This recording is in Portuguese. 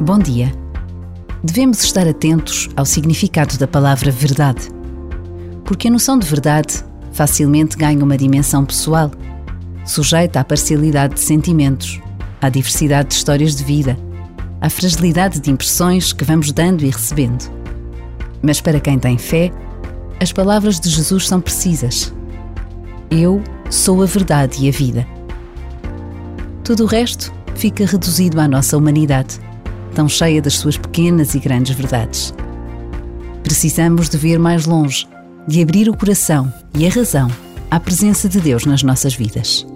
Bom dia. Devemos estar atentos ao significado da palavra verdade, porque a noção de verdade facilmente ganha uma dimensão pessoal, sujeita à parcialidade de sentimentos, à diversidade de histórias de vida, à fragilidade de impressões que vamos dando e recebendo. Mas para quem tem fé, as palavras de Jesus são precisas. Eu sou a verdade e a vida. Tudo o resto fica reduzido à nossa humanidade tão cheia das suas pequenas e grandes verdades. Precisamos de ver mais longe, de abrir o coração e a razão à presença de Deus nas nossas vidas.